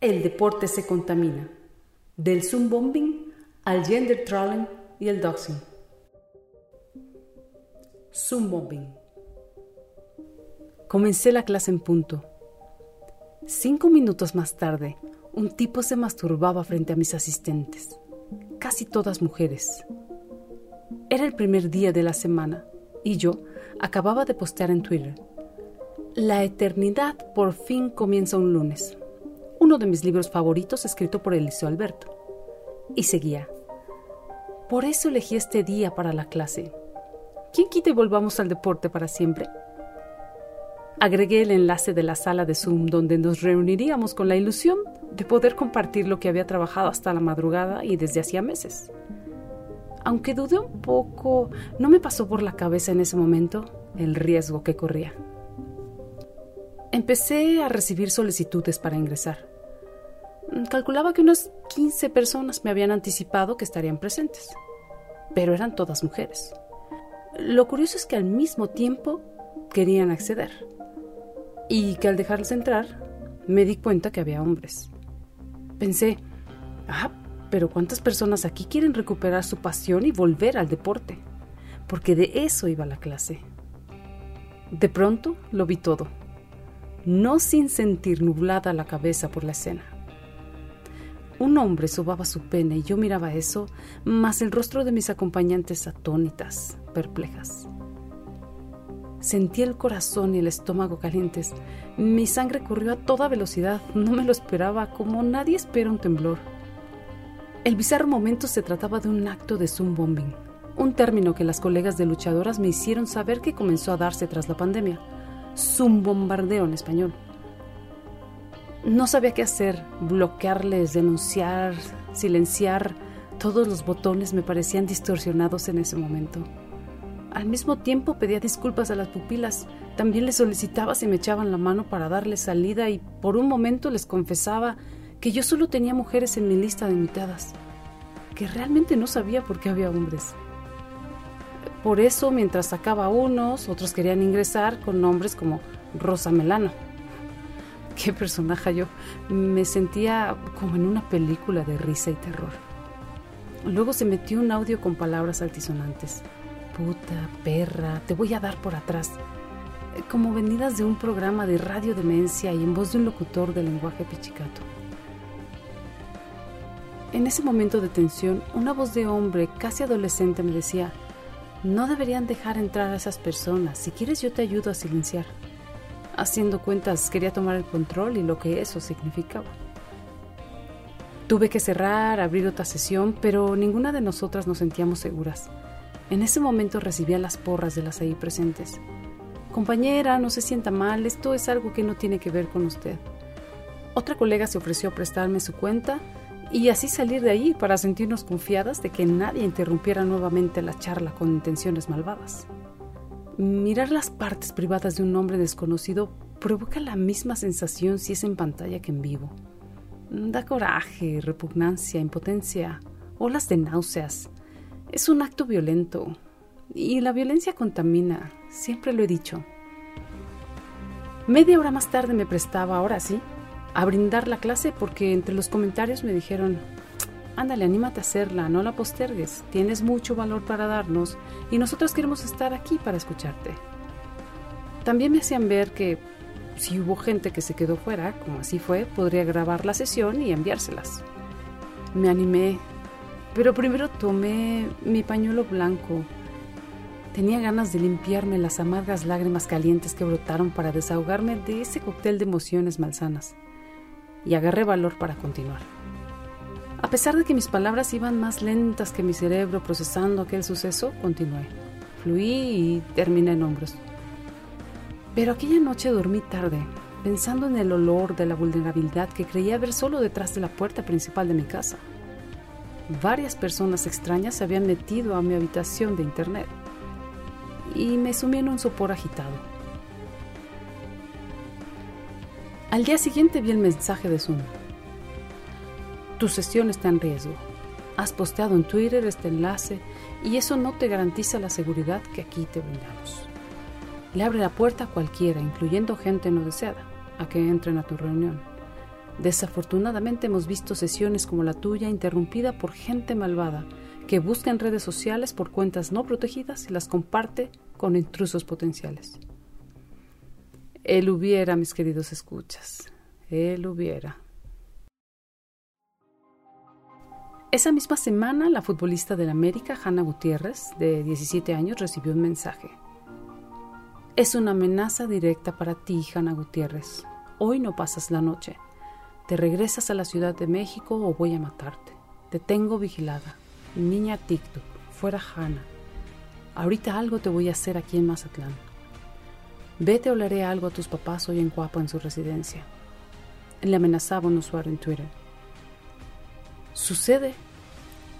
El deporte se contamina. Del Zoom bombing al gender trolling y el doxing. Zoom bombing. Comencé la clase en punto. Cinco minutos más tarde, un tipo se masturbaba frente a mis asistentes, casi todas mujeres. Era el primer día de la semana y yo acababa de postear en Twitter. La eternidad por fin comienza un lunes uno de mis libros favoritos escrito por Eliseo Alberto. Y seguía. Por eso elegí este día para la clase. ¿Quién quita y volvamos al deporte para siempre? Agregué el enlace de la sala de Zoom donde nos reuniríamos con la ilusión de poder compartir lo que había trabajado hasta la madrugada y desde hacía meses. Aunque dudé un poco, no me pasó por la cabeza en ese momento el riesgo que corría. Empecé a recibir solicitudes para ingresar. Calculaba que unas 15 personas me habían anticipado que estarían presentes, pero eran todas mujeres. Lo curioso es que al mismo tiempo querían acceder y que al dejarles entrar me di cuenta que había hombres. Pensé, ah, pero ¿cuántas personas aquí quieren recuperar su pasión y volver al deporte? Porque de eso iba la clase. De pronto lo vi todo, no sin sentir nublada la cabeza por la escena. Un hombre sobaba su pene y yo miraba eso, más el rostro de mis acompañantes atónitas, perplejas. Sentí el corazón y el estómago calientes. Mi sangre corrió a toda velocidad. No me lo esperaba, como nadie espera un temblor. El bizarro momento se trataba de un acto de Zoom bombing, un término que las colegas de luchadoras me hicieron saber que comenzó a darse tras la pandemia. Zoom bombardeo en español. No sabía qué hacer, bloquearles, denunciar, silenciar. Todos los botones me parecían distorsionados en ese momento. Al mismo tiempo pedía disculpas a las pupilas. También les solicitaba si me echaban la mano para darles salida y por un momento les confesaba que yo solo tenía mujeres en mi lista de invitadas, que realmente no sabía por qué había hombres. Por eso, mientras sacaba unos, otros querían ingresar con nombres como Rosa Melano qué personaje yo. Me sentía como en una película de risa y terror. Luego se metió un audio con palabras altisonantes. Puta, perra, te voy a dar por atrás. Como venidas de un programa de radio demencia y en voz de un locutor de lenguaje pichicato. En ese momento de tensión, una voz de hombre casi adolescente me decía, no deberían dejar entrar a esas personas, si quieres yo te ayudo a silenciar haciendo cuentas, quería tomar el control y lo que eso significaba. Tuve que cerrar, abrir otra sesión, pero ninguna de nosotras nos sentíamos seguras. En ese momento recibía las porras de las ahí presentes. Compañera, no se sienta mal, esto es algo que no tiene que ver con usted. Otra colega se ofreció a prestarme su cuenta y así salir de ahí para sentirnos confiadas de que nadie interrumpiera nuevamente la charla con intenciones malvadas. Mirar las partes privadas de un hombre desconocido provoca la misma sensación si es en pantalla que en vivo. Da coraje, repugnancia, impotencia, olas de náuseas. Es un acto violento y la violencia contamina, siempre lo he dicho. Media hora más tarde me prestaba, ahora sí, a brindar la clase porque entre los comentarios me dijeron, Ándale, anímate a hacerla, no la postergues. Tienes mucho valor para darnos y nosotros queremos estar aquí para escucharte. También me hacían ver que si hubo gente que se quedó fuera, como así fue, podría grabar la sesión y enviárselas. Me animé, pero primero tomé mi pañuelo blanco. Tenía ganas de limpiarme las amargas lágrimas calientes que brotaron para desahogarme de ese cóctel de emociones malsanas. Y agarré valor para continuar. A pesar de que mis palabras iban más lentas que mi cerebro procesando aquel suceso, continué. Fluí y terminé en hombros. Pero aquella noche dormí tarde, pensando en el olor de la vulnerabilidad que creía ver solo detrás de la puerta principal de mi casa. Varias personas extrañas se habían metido a mi habitación de internet y me sumí en un sopor agitado. Al día siguiente vi el mensaje de Zoom. Tu sesión está en riesgo. Has posteado en Twitter este enlace y eso no te garantiza la seguridad que aquí te brindamos. Le abre la puerta a cualquiera, incluyendo gente no deseada, a que entren a tu reunión. Desafortunadamente hemos visto sesiones como la tuya interrumpida por gente malvada que busca en redes sociales por cuentas no protegidas y las comparte con intrusos potenciales. Él hubiera, mis queridos escuchas, él hubiera. Esa misma semana, la futbolista del América, Hanna Gutiérrez, de 17 años, recibió un mensaje. Es una amenaza directa para ti, Hanna Gutiérrez. Hoy no pasas la noche. Te regresas a la Ciudad de México o voy a matarte. Te tengo vigilada. Niña TikTok, fuera Hanna. Ahorita algo te voy a hacer aquí en Mazatlán. Vete o le haré algo a tus papás hoy en Guapo en su residencia. Le amenazaba un usuario en Twitter. Sucede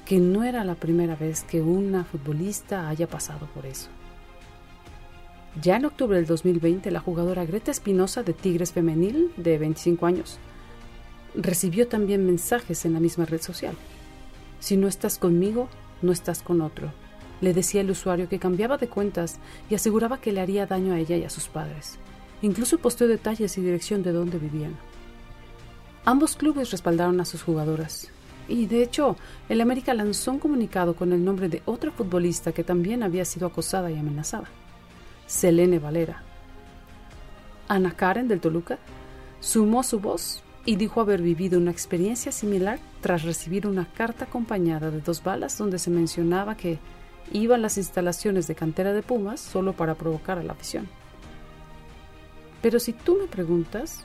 que no era la primera vez que una futbolista haya pasado por eso. Ya en octubre del 2020, la jugadora Greta Espinosa de Tigres Femenil, de 25 años, recibió también mensajes en la misma red social. Si no estás conmigo, no estás con otro. Le decía el usuario que cambiaba de cuentas y aseguraba que le haría daño a ella y a sus padres. Incluso posteó detalles y dirección de dónde vivían. Ambos clubes respaldaron a sus jugadoras. Y de hecho, el América lanzó un comunicado con el nombre de otra futbolista que también había sido acosada y amenazada. Selene Valera. Ana Karen del Toluca sumó su voz y dijo haber vivido una experiencia similar tras recibir una carta acompañada de dos balas donde se mencionaba que iba a las instalaciones de cantera de Pumas solo para provocar a la afición. Pero si tú me preguntas,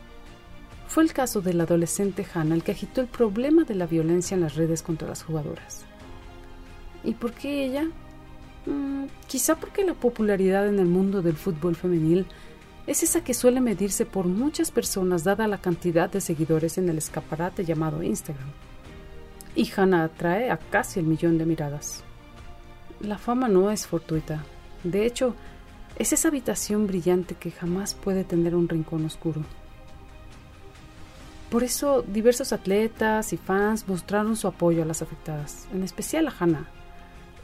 fue el caso del adolescente Hannah el que agitó el problema de la violencia en las redes contra las jugadoras. ¿Y por qué ella? Mm, quizá porque la popularidad en el mundo del fútbol femenil es esa que suele medirse por muchas personas dada la cantidad de seguidores en el escaparate llamado Instagram. Y Hannah atrae a casi el millón de miradas. La fama no es fortuita. De hecho, es esa habitación brillante que jamás puede tener un rincón oscuro. Por eso, diversos atletas y fans mostraron su apoyo a las afectadas, en especial a Hannah.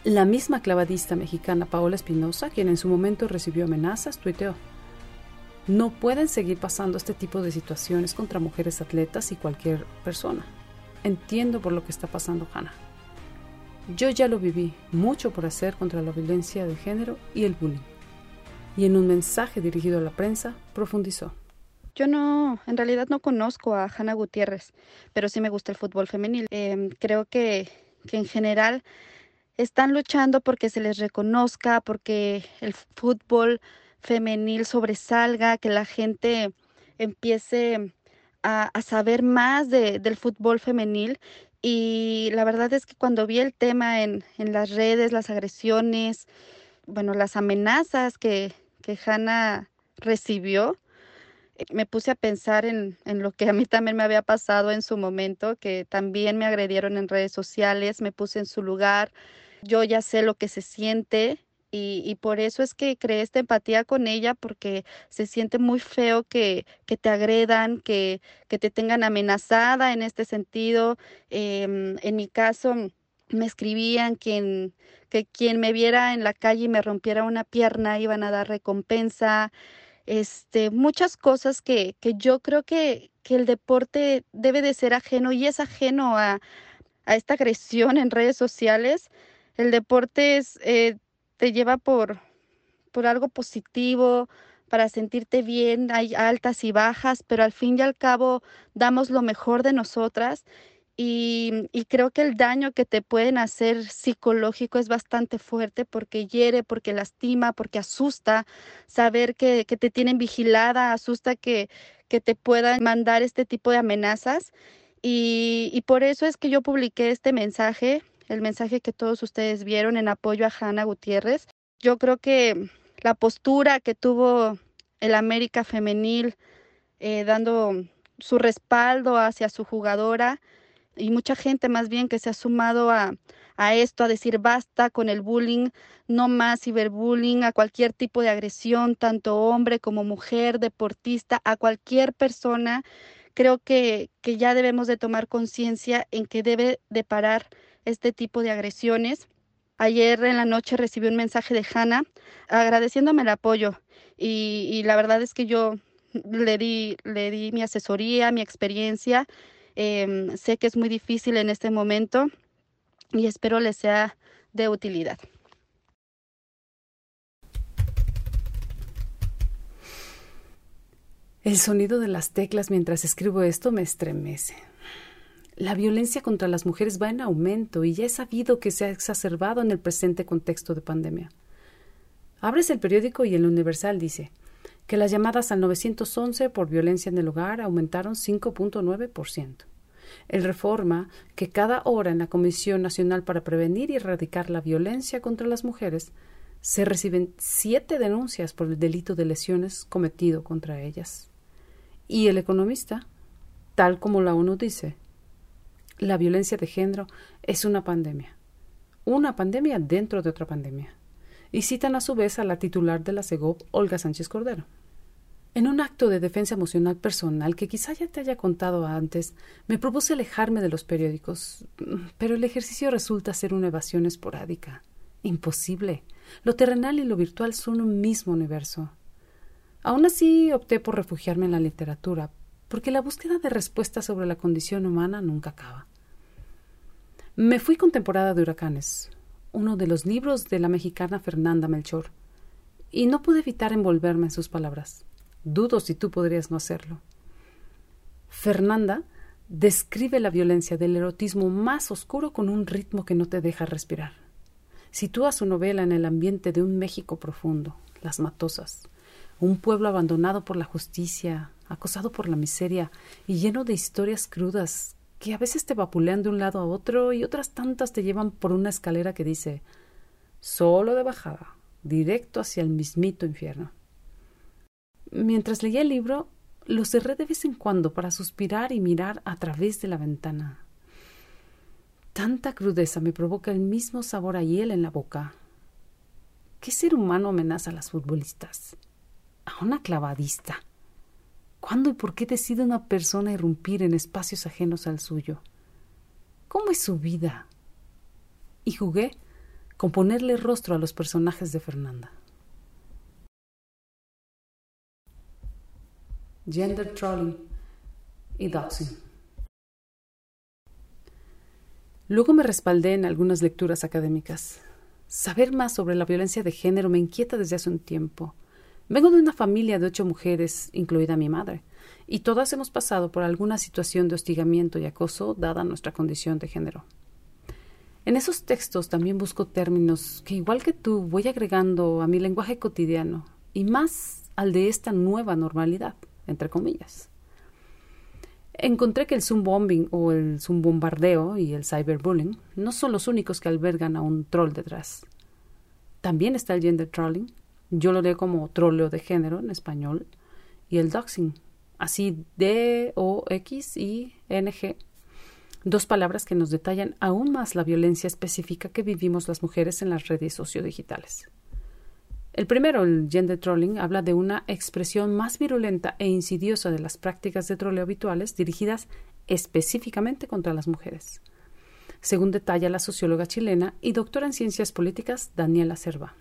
La misma clavadista mexicana Paola Espinosa, quien en su momento recibió amenazas, tuiteó: no pueden seguir pasando este tipo de situaciones contra mujeres atletas y cualquier persona. Entiendo por lo que está pasando Hannah. Yo ya lo viví, mucho por hacer contra la violencia de género y el bullying. Y en un mensaje dirigido a la prensa, profundizó. Yo no, en realidad no conozco a Hannah Gutiérrez, pero sí me gusta el fútbol femenil. Em, creo que, que en general están luchando porque se les reconozca, porque el fútbol femenil sobresalga, que la gente empiece a, saber más del fútbol femenil. Y la verdad es que cuando vi el tema en, las redes, las agresiones, bueno, las amenazas que, que Hannah recibió, me puse a pensar en, en, lo que a mí también me había pasado en su momento, que también me agredieron en redes sociales, me puse en su lugar, yo ya sé lo que se siente y, por eso es que creé esta empatía con ella, porque se siente muy feo que, que te agredan, que, que, te tengan amenazada en este sentido. Em, en mi caso, me escribían quien, que quien me viera en la calle y me rompiera una pierna iban a dar recompensa. Este, muchas cosas que, que yo creo que, que el deporte debe de ser ajeno y es ajeno a, a esta agresión en redes sociales. El deporte es, eh, te lleva por, por algo positivo, para sentirte bien, hay altas y bajas, pero al fin y al cabo damos lo mejor de nosotras y, creo que el daño que te pueden hacer psicológico es bastante fuerte porque hiere, porque lastima, porque asusta saber que, te tienen vigilada, asusta que, te puedan mandar este tipo de amenazas. Y, y por eso es que yo publiqué este mensaje el mensaje que todos ustedes vieron en apoyo a Hanna Gutiérrez. Yo creo que la postura que tuvo el América femenil eh, dando su respaldo hacia su jugadora y mucha gente más bien que se ha sumado a, a esto, a decir basta con el bullying, no más ciberbullying, a cualquier tipo de agresión, tanto hombre como mujer, deportista, a cualquier persona. Creo que, que ya debemos de tomar conciencia en que debe de parar este tipo de agresiones. Ayer en la noche recibí un mensaje de Hannah agradeciéndome el apoyo y, la verdad es que yo le di, le di mi asesoría, mi experiencia. Em, sé que es muy difícil en este momento y espero les sea de utilidad. El sonido de las teclas mientras escribo esto me estremece. La violencia contra las mujeres va en aumento y ya he sabido que se ha exacerbado en el presente contexto de pandemia. Abres el periódico y el Universal dice que las llamadas al 911 por violencia en el hogar aumentaron 5.9%. El Reforma que cada hora en la Comisión Nacional para Prevenir y Erradicar la Violencia contra las Mujeres se reciben siete denuncias por el delito de lesiones cometido contra ellas. Y el economista, tal como la ONU dice, la violencia de género es una pandemia, una pandemia dentro de otra pandemia. Y citan a su vez a la titular de la CEGOP, Olga Sánchez Cordero. En un acto de defensa emocional personal que quizá ya te haya contado antes, me propuse alejarme de los periódicos, pero el ejercicio resulta ser una evasión esporádica. Imposible. Lo terrenal y lo virtual son un mismo universo. Aún así opté por refugiarme en la literatura, porque la búsqueda de respuestas sobre la condición humana nunca acaba. Me fui con temporada de huracanes, uno de los libros de la mexicana Fernanda Melchor, y no pude evitar envolverme en sus palabras. Dudo si tú podrías no hacerlo. Fernanda describe la violencia del erotismo más oscuro con un ritmo que no te deja respirar. Sitúa su novela en el ambiente de un México profundo, las matosas, un pueblo abandonado por la justicia, acosado por la miseria y lleno de historias crudas que a veces te vapulean de un lado a otro y otras tantas te llevan por una escalera que dice solo de bajada, directo hacia el mismito infierno. Mientras leía el libro, lo cerré de vez en cuando para suspirar y mirar a través de la ventana. Tanta crudeza me provoca el mismo sabor a hiel en la boca. ¿Qué ser humano amenaza a las futbolistas? A una clavadista. ¿Cuándo y por qué decide una persona irrumpir en espacios ajenos al suyo? ¿Cómo es su vida? Y jugué con ponerle rostro a los personajes de Fernanda. Gender Trolling y Doxing. Luego me respaldé en algunas lecturas académicas. Saber más sobre la violencia de género me inquieta desde hace un tiempo. Vengo de una familia de ocho mujeres, incluida mi madre, y todas hemos pasado por alguna situación de hostigamiento y acoso dada nuestra condición de género. En esos textos también busco términos que, igual que tú, voy agregando a mi lenguaje cotidiano y más al de esta nueva normalidad, entre comillas. Encontré que el Zoom bombing o el Zoom bombardeo y el cyberbullying no son los únicos que albergan a un troll detrás. También está el gender trolling, yo lo leo como troleo de género en español. Y el doxing, así D-O-X-I-N-G. Dos palabras que nos detallan aún más la violencia específica que vivimos las mujeres en las redes sociodigitales. El primero, el gender trolling, habla de una expresión más virulenta e insidiosa de las prácticas de troleo habituales dirigidas específicamente contra las mujeres, según detalla la socióloga chilena y doctora en ciencias políticas Daniela Cerva.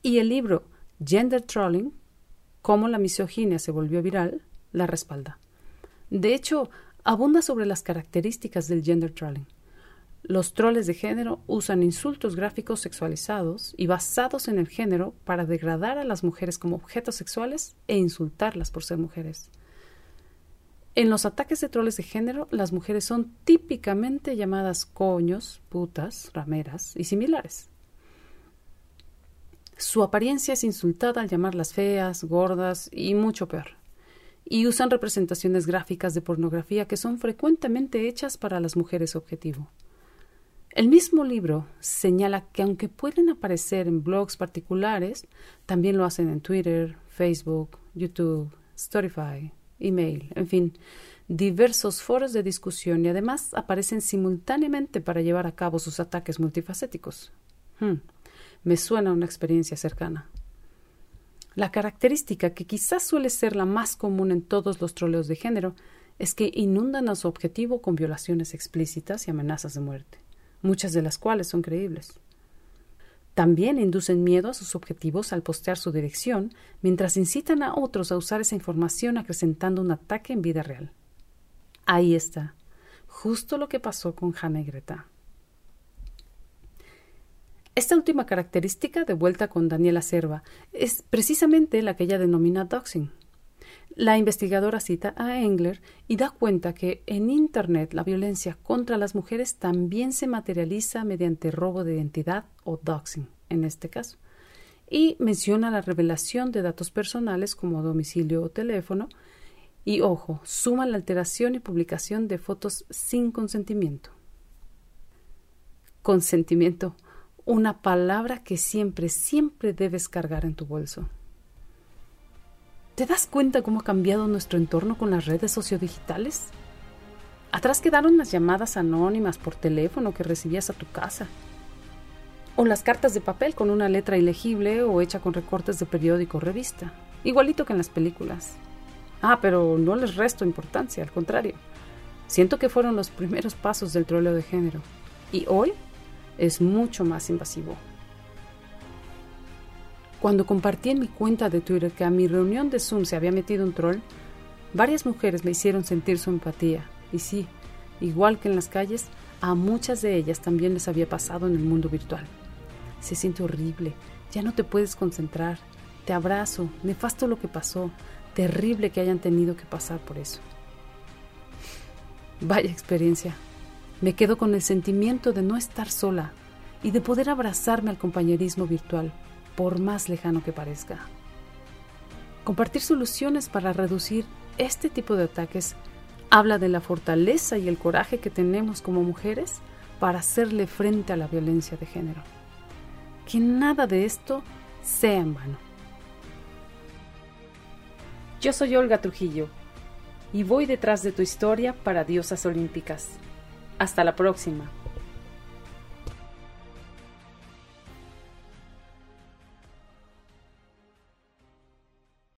Y el libro Gender Trolling, cómo la misoginia se volvió viral, la respalda. De hecho, abunda sobre las características del gender trolling. Los troles de género usan insultos gráficos sexualizados y basados en el género para degradar a las mujeres como objetos sexuales e insultarlas por ser mujeres. En los ataques de troles de género, las mujeres son típicamente llamadas coños, putas, rameras y similares. Su apariencia es insultada al llamarlas feas, gordas y mucho peor. Y usan representaciones gráficas de pornografía que son frecuentemente hechas para las mujeres objetivo. El mismo libro señala que aunque pueden aparecer en blogs particulares, también lo hacen en Twitter, Facebook, YouTube, Spotify, email, en fin, diversos foros de discusión y además aparecen simultáneamente para llevar a cabo sus ataques multifacéticos. Hmm me suena una experiencia cercana. La característica que quizás suele ser la más común en todos los troleos de género es que inundan a su objetivo con violaciones explícitas y amenazas de muerte, muchas de las cuales son creíbles. También inducen miedo a sus objetivos al postear su dirección, mientras incitan a otros a usar esa información acrecentando un ataque en vida real. Ahí está, justo lo que pasó con Hannah y Greta. Esta última característica, de vuelta con Daniela Serva, es precisamente la que ella denomina doxing. La investigadora cita a Engler y da cuenta que en Internet la violencia contra las mujeres también se materializa mediante robo de identidad o doxing, en este caso, y menciona la revelación de datos personales como domicilio o teléfono, y ojo, suma la alteración y publicación de fotos sin consentimiento. Consentimiento una palabra que siempre, siempre debes cargar en tu bolso. ¿Te das cuenta cómo ha cambiado nuestro entorno con las redes sociodigitales? Atrás quedaron las llamadas anónimas por teléfono que recibías a tu casa. O las cartas de papel con una letra ilegible o hecha con recortes de periódico o revista. Igualito que en las películas. Ah, pero no les resto importancia, al contrario. Siento que fueron los primeros pasos del troleo de género. Y hoy es mucho más invasivo. Cuando compartí en mi cuenta de Twitter que a mi reunión de Zoom se había metido un troll, varias mujeres me hicieron sentir su empatía. Y sí, igual que en las calles, a muchas de ellas también les había pasado en el mundo virtual. Se siente horrible, ya no te puedes concentrar. Te abrazo, nefasto lo que pasó, terrible que hayan tenido que pasar por eso. Vaya experiencia, me quedo con el sentimiento de no estar sola y de poder abrazarme al compañerismo virtual, por más lejano que parezca. Compartir soluciones para reducir este tipo de ataques habla de la fortaleza y el coraje que tenemos como mujeres para hacerle frente a la violencia de género. Que nada de esto sea en vano. Yo soy Olga Trujillo y voy detrás de tu historia para Diosas Olímpicas. Hasta la próxima.